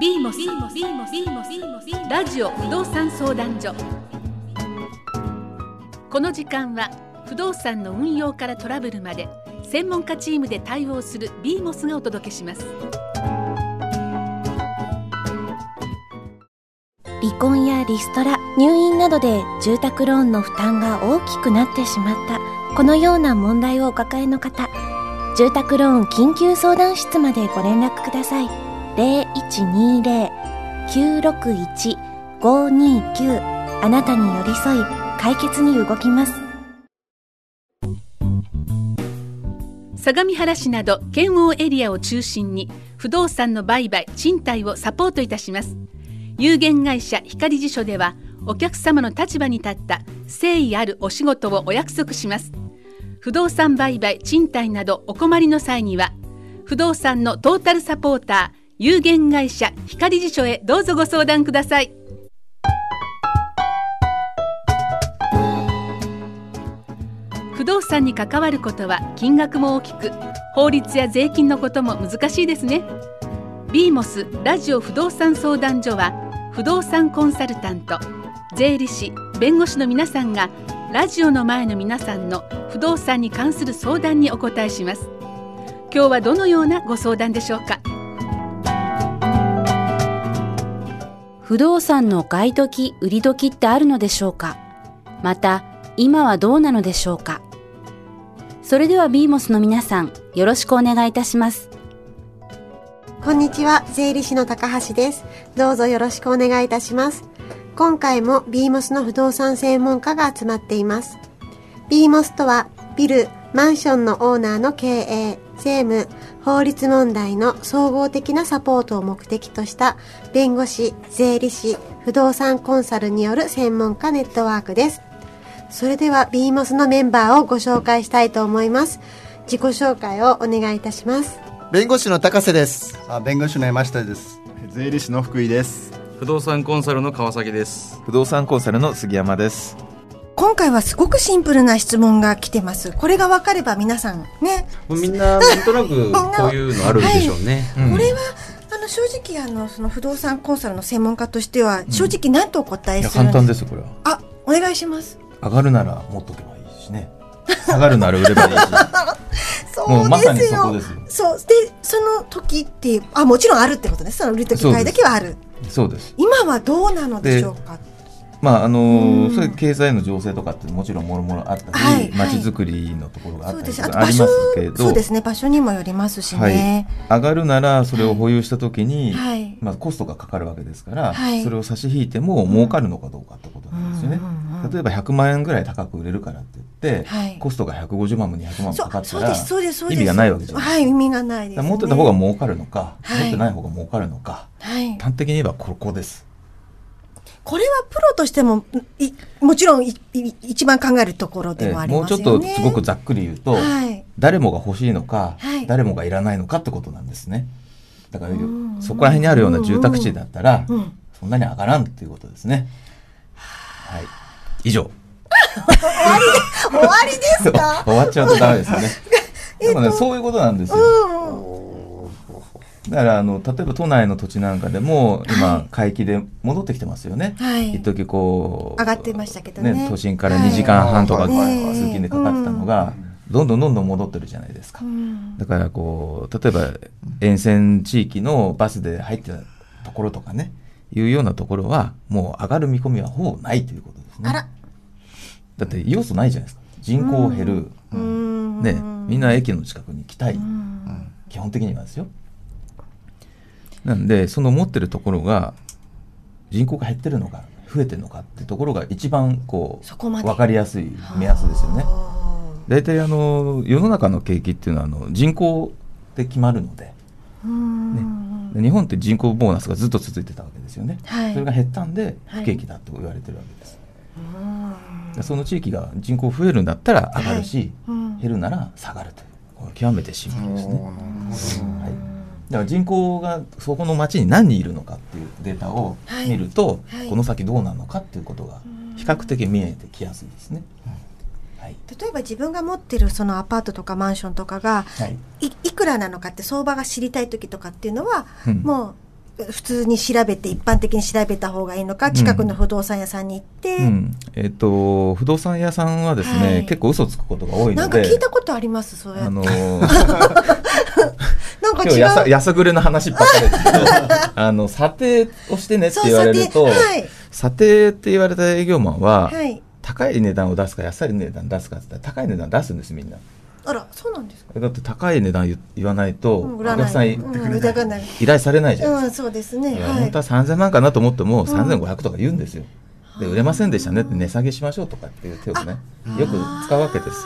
ビーモス。ビーモスビーモスビーモスビーモスラジオ不動産相談所。この時間は不動産の運用からトラブルまで専門家チームで対応するビーモスがお届けします。離婚やリストラ入院などで住宅ローンの負担が大きくなってしまったこのような問題をお抱えの方住宅ローン緊急相談室までご連絡ください。0120-961-529あなたに寄り添い解決に動きます。相模原市など県央エリアを中心に不動産の売買賃貸をサポートいたします。有限会社光辞書ではお客様の立場に立った誠意あるお仕事をお約束します。不動産売買賃貸などお困りの際には不動産のトータルサポーター有限会社光辞書へどうぞご相談ください。不動産に関わることは金額も大きく法律や税金のことも難しいですね。ビーモスラジオ不動産相談所は不動産コンサルタント税理士弁護士の皆さんがラジオの前の皆さんの不動産に関する相談にお答えします。今日はどのようなご相談でしょうか？不動産の買い時、売り時ってあるのでしょうか？また、今はどうなのでしょうか？それではビーモスの皆さん、よろしくお願いいたします。こんにちは、税理士の高橋です。どうぞよろしくお願いいたします。今回もビーモスの不動産専門家が集まっています。ビーモスとは、ビル、マンションのオーナーの経営、税務、法律問題の総合的なサポートを目的とした弁護士、税理士、不動産コンサルによる専門家ネットワークです。それではビーモスのメンバーをご紹介したいと思います。自己紹介をお願いいたします。弁護士の高瀬です。あ弁護士の山下です税理士の福井です不動産コンサルの川崎です不動産コンサルの杉山です今回はすごくシンプルな質問が来てます。これが分かれば皆さんね、もうみんななんとなく こういうのあるんでしょうね、うん。これはあの正直あのその不動産コンサルの専門家としては正直何とお答えするん簡です単ですこれは。あ、お願いします。上がるなら持っとけばいいしね。下がるなら売ればいいし。そうもうまさにですよ。そこですよ。そう。でその時ってあもちろんあるってことです。その売る時買い時はある。そうです。今はどうなのでしょうか？まああのーうんそういう経済の情勢とかってもちろんもろもろあったり、はい街づくりのところがあったりとありますけどそうですね場所にもよりますしね。上がるならそれを保有した時に、はい。まあ、コストがかかるわけですから、はいそれを差し引いても儲かるのかどうかってことなんですよね。うんうんうん例えば100万円ぐらい高く売れるからって言って、はいコストが150万も200万もそかかったら。意味がないわけじゃないはい意味がない持ってた方が儲かるのか、はい持ってない方が儲かるのかはい。端的に言えばここです。これはプロとしてもいもちろんいい一番考えるところでもありもうますよね。ちょっとすごくざっくり言うと、はい誰もが欲しいのか、はい誰もがいらないのかってことなんですね。だからんそこら辺にあるような住宅地だったら、うんそんなに上がらんっていうことですね。はい。以上。終わりですか？終わっちゃうとダメですよね。でもね、そういうことなんですよ。だからあの例えば都内の土地なんかでも今回帰で戻ってきてますよね。はい一時こう上がってましたけどね都心から2時間半とか通勤でかかってたのがどんどんどんどん戻ってるじゃないですか。うんだからこう例えば沿線地域のバスで入ってたところとかねいうようなところはもう上がる見込みはほぼないということですね。だって要素ないじゃないですか。人口減る。うんね、みんな駅の近くに来たい、うん基本的にはですよ。なんで、その持ってるところが、人口が減ってるのか、増えてるのかっていうところが一番こう、そこまで。わかりやすい目安ですよね。あ大体あの、世の中の景気っていうのはあの人口で決まるので、ーうん。で日本って人口ボーナスがずっと続いてたわけですよね。はい。それが減ったんで、はい。不景気だと言われてるわけです。うん。でその地域が人口増えるんだったら上がるし、うん。減るなら下がるという、極めてシンプルですね。はい、だから人口がそこの町に何人いるのかっていうデータをはい見ると、はいこの先どうなるのかっていうことが比較的見えてきやすいですね。はい例えば自分が持ってるそのアパートとかマンションとかがはいいいくらなのかって相場が知りたい時とかっていうのは、うんもう普通に調べて一般的に調べた方がいいのか近くの不動産屋さんに行って、うんえっ、と不動産屋さんはですね、はい結構嘘つくことが多いのでなんか聞いたことありますそうやってあのな今日やさやさぐれの話ばっかりですけど あの査定をしてねって言われると査定はい。査定って言われた営業マンは、はい。高い値段を出すか安い値段出すかって言ったら高い値段出すんですみんな。あらそうなんですか？だって高い値段言言わないと、うんお客さん依頼されないじゃないですか。うんそうですね。本当は3000万かなと思っても、3500とか言うんですよ。で売れませんでしたねって値下げしましょうとかっていう手をねよく使うわけです。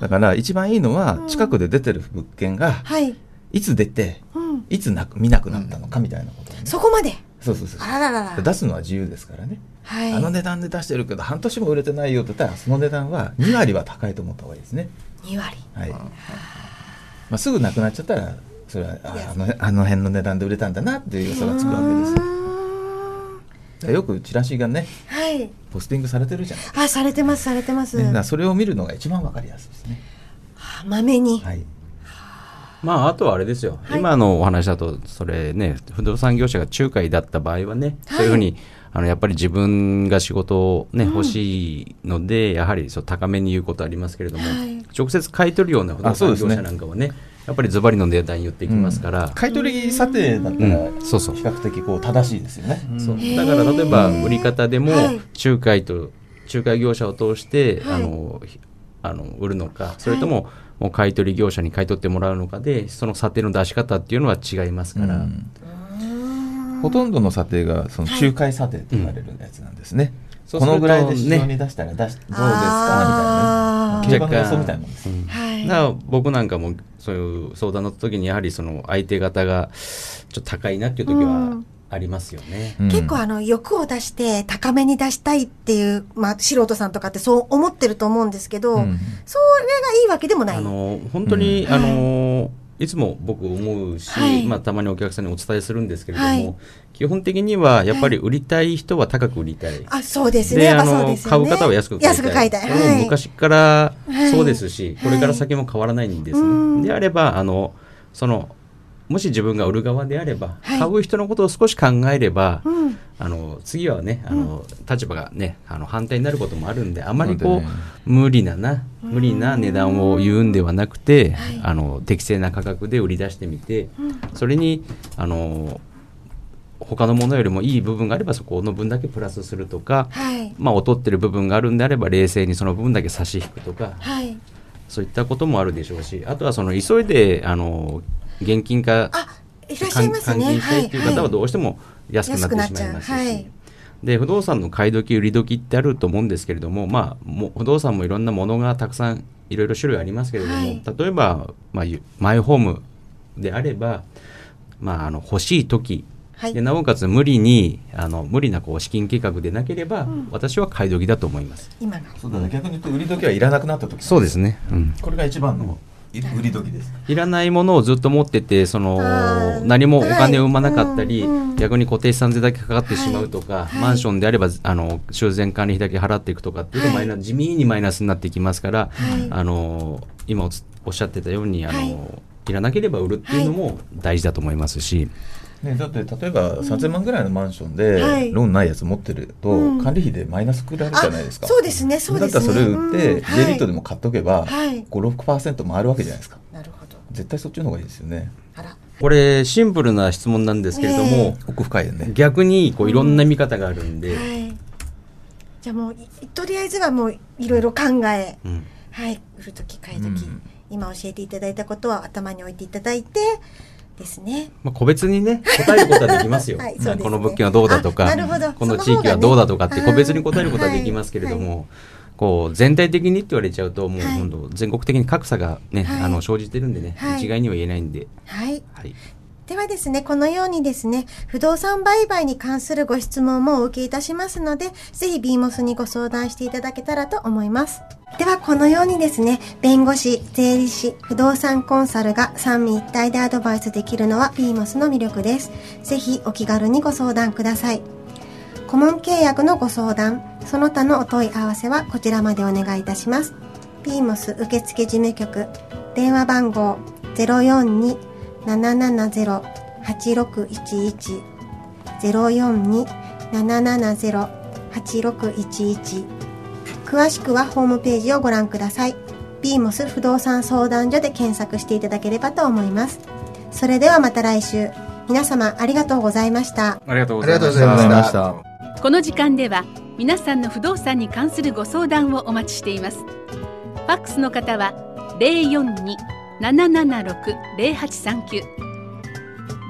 だから一番いいのは近くで出てる物件がはいいつ出てうん。いつなく見なくなったのかみたいなことをね、そこまで？そうそうそうあらららら。出すのは自由ですからね、はい。あの値段で出してるけど半年も売れてないよって言ったらその値段は2割は高いと思った方がいいですね。2割。はい、まあ、すぐなくなっちゃったらそれはああのあの辺の値段で売れたんだなっていう予想がつくわけですよ。くチラシがねはい。ポスティングされてるじゃないあされてますされてます。ねそれを見るのが一番わかりやすいですね。まめに。はいまあ、あとはあれですよ、はい。今のお話だと、それね、不動産業者が仲介だった場合はね、そういうふうに、あのやっぱり自分が仕事を、ね欲しいので、やはりそう高めに言うことありますけれども、はい。直接買い取るような不動産業者なんかはね、やっぱりズバリの値段言ってきますから、買取査定だったらうん。そうそう。比較的こう正しいですよね、そう。だから例えば売り方でもはい。仲介と仲介業者を通して、はい。あのひあの売るのかそれとももう買い取り業者に買い取ってもらうのかでその査定の出し方っていうのは違いますから、うん。ほとんどの査定がその仲介査定と言われるやつなんですね、このぐらいで市場ね。に出したら出しどうですかみたいな。ね競馬の予想みたいなもんです、うん。はい。だから僕なんかもそういう相談の時にやはりその相手方がちょっと高いなっていう時うはんありますよね。うん結構あの欲を出して高めに出したいっていう、まあ、素人さんとかってそう思ってると思うんですけど、うんそれがいいわけでもない。あの本当に、うんあのいつも僕思うし、はいまあ、たまにお客さんにお伝えするんですけれども、はい基本的にはやっぱり売りたい人は高く売りたい。あそうですね。で、あそうの、ですよね。買う方は安く買いたい。安く買いたい。はい。昔からはいそうですし、これから先も変わらないんですね。うんであれば、あの、その、もし自分が売る側であれば、はい買う人のことを少し考えれば、うん。あの次はねあの、立場がねあの反対になることもあるんであまりこう、ね無理なな無理な値段を言うんではなくて、はいあの適正な価格で売り出してみて、それにあの他のものよりもいい部分があればそこの分だけプラスするとか、はい。まあ、劣ってる部分があるんであれば冷静にその部分だけ差し引くとかはい。そういったこともあるでしょうしあとはその急いであの現金化あ、いらっしゃいますね。換金したいという方はどううしても安くなってしまいますし、はい。で不動産の買い時売り時ってあると思うんですけれども、まあ、も不動産もいろんなものがたくさんいろいろ種類ありますけれども、はい。例えば、まあ、ゆマイホームであれば、まあ、あの欲しい時はい。でなおかつ無理にあの無理なこう資金計画でなければ、私は買い時だと思います。今が。そうだね。逆に言うと売り時はいらなくなった時そうですね、うん。これが一番の売り時です。いらないものをずっと持っててその何もお金を生まなかったり、はいうん逆に固定資産税だけかかってしまうとか、はい。マンションであればあの修繕管理費だけ払っていくとかっていうと、はい。マイナ地味にマイナスになってきますから、はい。あの今おっしゃってたようにあの、はい。い、らなければ売るっていうのも大事だと思いますし、ね、だって例えば3000万ぐらいのマンションではい。ローンないやつ持ってると、うん。管理費でマイナスくられるじゃないですか。そうですね、そうですね。だったらそれ売って、うん J リートでも買っとけば、はい。56%回るわけじゃないですか。なるほど。絶対そっちの方がいいですよね。あら。これシンプルな質問なんですけれども、え。奥深いよね。逆にこういろんな見方があるんで、はい。じゃあもう、いとりあえずはもういろいろ考え、うん。はい、売るとき買いとき、うん。今教えていただいたことは頭に置いていただいてですね。まあ、個別にね答えることはできますよ、はいすね。この物件はどうだとか、この地域はどうだとかって個別に答えることははいできますけれども、はい。こう全体的にって言われちゃうともうはい。今度全国的に格差がね、はい。あの生じてるんでね、はい。一概には言えないんで、はい。はい、ではですね、このようにですね、不動産売買に関するご質問もお受けいたしますので、ぜひ BMOS にご相談していただけたらと思います。では、このようにですね、弁護士、税理士、不動産コンサルが三位一体でアドバイスできるのは BMOS の魅力です。ぜひお気軽にご相談ください。顧問契約のご相談、その他のお問い合わせはこちらまでお願いいたします。BMOS 受付事務局、電話番号0 4 2 042-770-8611詳しくはホームページをご覧ください。ビーモス不動産相談所で検索していただければと思います。それではまた来週。皆様ありがとうございました。ありがとうございましたありがとうございました。この時間では皆さんの不動産に関するご相談をお待ちしていますファックスの方は776-0839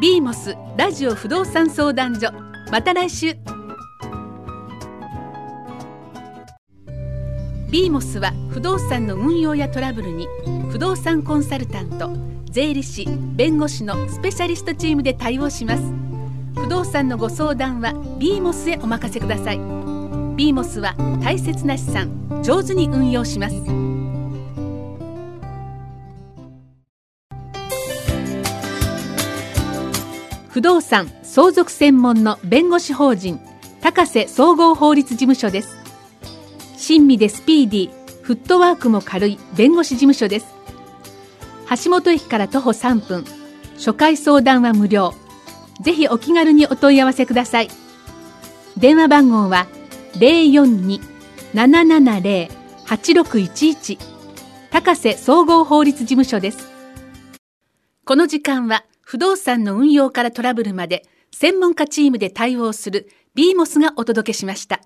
ビーモスラジオ不動産相談所。また来週。ビーモスは不動産の運用やトラブルに不動産コンサルタント税理士弁護士のスペシャリストチームで対応します。不動産のご相談はビーモスへお任せください。ビーモスは大切な資産上手に運用します。不動産相続専門の弁護士法人高瀬総合法律事務所です。親身でスピーディーフットワークも軽い弁護士事務所です。橋本駅から徒歩3分初回相談は無料。ぜひお気軽にお問い合わせください。電話番号は042-770-8611高瀬総合法律事務所です。この時間は不動産の運用からトラブルまで専門家チームで対応するビーモスがお届けしました。